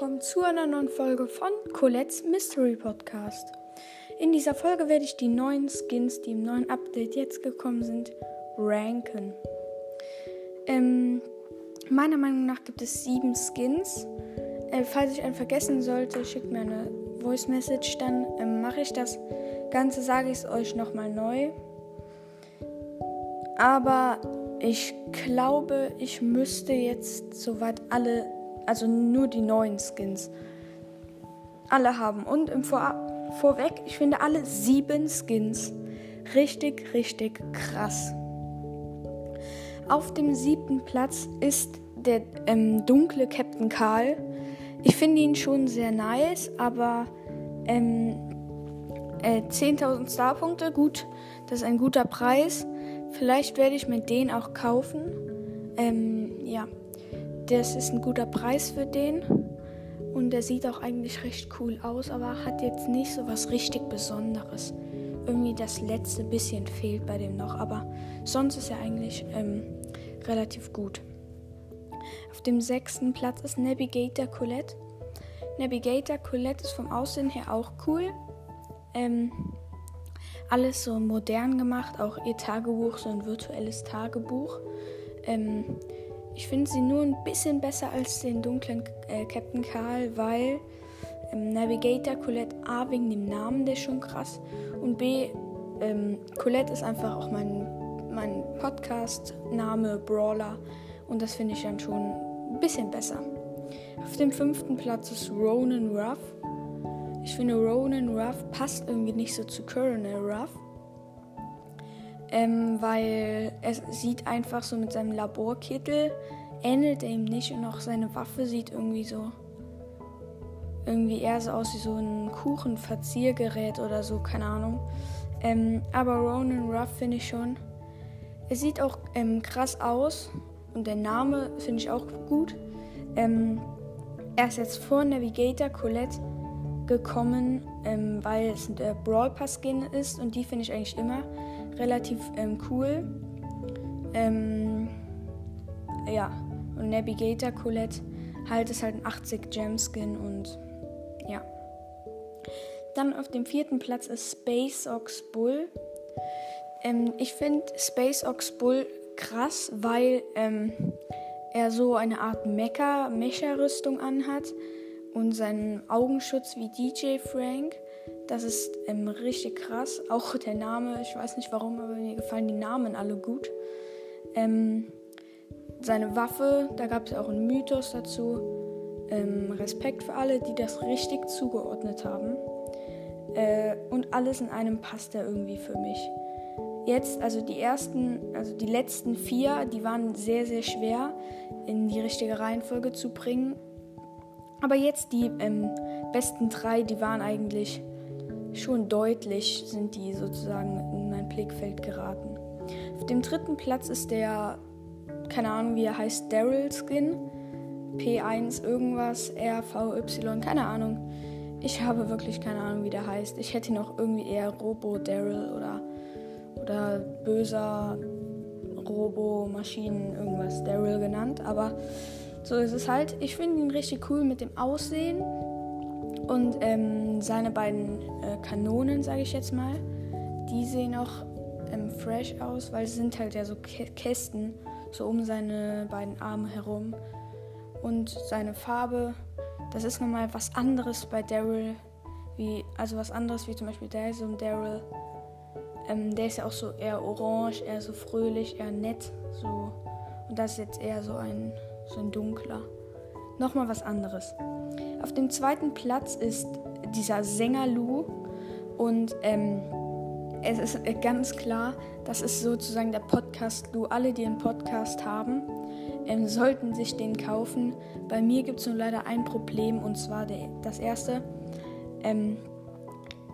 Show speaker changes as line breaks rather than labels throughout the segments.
willkommen zu einer neuen Folge von Colette's Mystery Podcast. In dieser Folge werde ich die neuen Skins, die im neuen Update jetzt gekommen sind, ranken. Ähm, meiner Meinung nach gibt es sieben Skins. Äh, falls ich einen vergessen sollte, schickt mir eine Voice Message, dann ähm, mache ich das Ganze, sage ich es euch nochmal neu. Aber ich glaube, ich müsste jetzt soweit alle also nur die neuen Skins, alle haben. Und im Vor Vorweg, ich finde alle sieben Skins richtig, richtig krass. Auf dem siebten Platz ist der ähm, dunkle Captain Karl. Ich finde ihn schon sehr nice, aber ähm, äh, 10.000 Starpunkte, gut, das ist ein guter Preis. Vielleicht werde ich mir den auch kaufen. Ähm, ja das ist ein guter Preis für den. Und der sieht auch eigentlich recht cool aus, aber hat jetzt nicht so was richtig Besonderes. Irgendwie das letzte bisschen fehlt bei dem noch, aber sonst ist er eigentlich ähm, relativ gut. Auf dem sechsten Platz ist Navigator Colette. Navigator Colette ist vom Aussehen her auch cool. Ähm, alles so modern gemacht, auch ihr Tagebuch, so ein virtuelles Tagebuch. Ähm, ich finde sie nur ein bisschen besser als den dunklen äh, Captain Karl, weil ähm, Navigator Colette A wegen dem Namen, der ist schon krass. Und B, ähm, Colette ist einfach auch mein, mein Podcast-Name, Brawler. Und das finde ich dann schon ein bisschen besser. Auf dem fünften Platz ist Ronan Ruff. Ich finde, Ronan Ruff passt irgendwie nicht so zu Colonel Ruff. Ähm, weil er sieht einfach so mit seinem Laborkittel, ähnelt er ihm nicht und auch seine Waffe sieht irgendwie so, irgendwie eher so aus wie so ein Kuchenverziergerät oder so, keine Ahnung. Ähm, aber Ronan Ruff finde ich schon, er sieht auch ähm, krass aus und der Name finde ich auch gut. Ähm, er ist jetzt vor Navigator Colette gekommen, ähm, weil es der Brawl Pass Skin ist und die finde ich eigentlich immer relativ ähm, cool. Ähm, ja, und Navigator Colette halt ist halt ein 80 Gem Skin und ja. Dann auf dem vierten Platz ist Space Ox Bull. Ähm, ich finde Space Ox Bull krass, weil ähm, er so eine Art Mecha-Mecha-Rüstung anhat und seinen Augenschutz wie DJ Frank. Das ist ähm, richtig krass. Auch der Name, ich weiß nicht warum, aber mir gefallen die Namen alle gut. Ähm, seine Waffe, da gab es auch einen Mythos dazu. Ähm, Respekt für alle, die das richtig zugeordnet haben. Äh, und alles in einem passt da irgendwie für mich. Jetzt, also die ersten, also die letzten vier, die waren sehr, sehr schwer in die richtige Reihenfolge zu bringen. Aber jetzt die ähm, besten drei, die waren eigentlich schon deutlich sind die sozusagen in mein Blickfeld geraten. Auf dem dritten Platz ist der, keine Ahnung wie er heißt, Daryl Skin. P1 irgendwas, RVY, keine Ahnung. Ich habe wirklich keine Ahnung, wie der heißt. Ich hätte ihn auch irgendwie eher Robo Daryl oder, oder böser Robo Maschinen irgendwas Daryl genannt. Aber so ist es halt. Ich finde ihn richtig cool mit dem Aussehen und ähm, seine beiden äh, Kanonen, sage ich jetzt mal, die sehen auch ähm, fresh aus, weil es sind halt ja so Kästen, so um seine beiden Arme herum. Und seine Farbe, das ist nochmal was anderes bei Daryl, wie, also was anderes wie zum Beispiel Daisy und Daryl. Ähm, der ist ja auch so eher orange, eher so fröhlich, eher nett, so. Und das ist jetzt eher so ein, so ein dunkler. Nochmal was anderes. Auf dem zweiten Platz ist dieser Sänger Lou und ähm, es ist ganz klar, das ist sozusagen der Podcast Lou. Alle, die einen Podcast haben, ähm, sollten sich den kaufen. Bei mir gibt es nur leider ein Problem und zwar der, das erste. Ähm,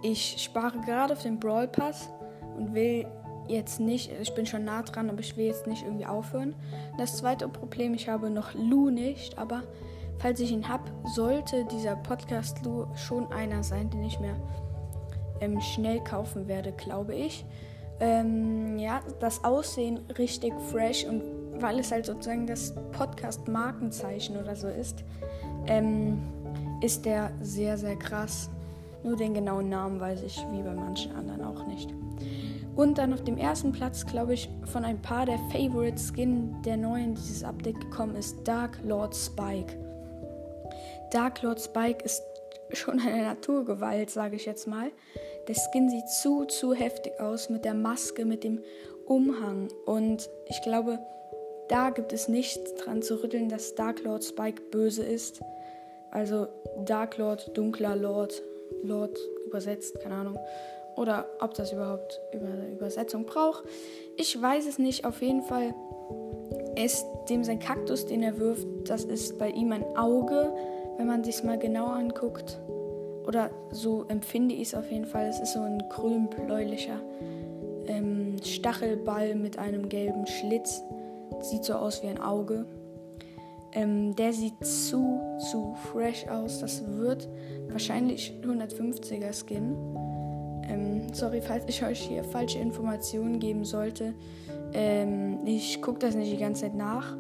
ich spare gerade auf den Brawl Pass und will jetzt nicht, ich bin schon nah dran, aber ich will jetzt nicht irgendwie aufhören. Das zweite Problem, ich habe noch Lou nicht, aber Falls ich ihn habe, sollte dieser Podcast schon einer sein, den ich mir ähm, schnell kaufen werde, glaube ich. Ähm, ja, das Aussehen richtig fresh und weil es halt sozusagen das Podcast-Markenzeichen oder so ist, ähm, ist der sehr, sehr krass. Nur den genauen Namen weiß ich, wie bei manchen anderen auch nicht. Und dann auf dem ersten Platz, glaube ich, von ein paar der Favorite Skin der neuen dieses Update gekommen ist Dark Lord Spike. Dark Lord Spike ist schon eine Naturgewalt, sage ich jetzt mal. Der Skin sieht zu, zu heftig aus mit der Maske, mit dem Umhang. Und ich glaube, da gibt es nichts dran zu rütteln, dass Dark Lord Spike böse ist. Also Dark Lord, dunkler Lord, Lord übersetzt, keine Ahnung oder ob das überhaupt über Übersetzung braucht. Ich weiß es nicht. Auf jeden Fall ist dem sein Kaktus, den er wirft, das ist bei ihm ein Auge, wenn man sich mal genau anguckt. Oder so empfinde ich es auf jeden Fall. Es ist so ein grün-bläulicher ähm, Stachelball mit einem gelben Schlitz. Sieht so aus wie ein Auge. Ähm, der sieht zu, zu fresh aus. Das wird wahrscheinlich 150er Skin. Ähm, sorry, falls ich euch hier falsche Informationen geben sollte. Ähm, ich gucke das nicht die ganze Zeit nach.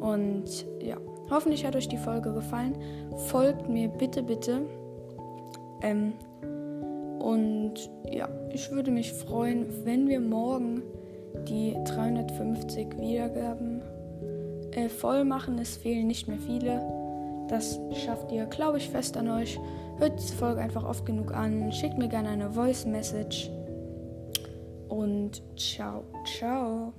Und ja, hoffentlich hat euch die Folge gefallen. Folgt mir bitte, bitte. Ähm, und ja, ich würde mich freuen, wenn wir morgen die 350 Wiedergaben äh, voll machen. Es fehlen nicht mehr viele. Das schafft ihr, glaube ich, fest an euch. Hört diese Folge einfach oft genug an. Schickt mir gerne eine Voice Message. Und ciao, ciao.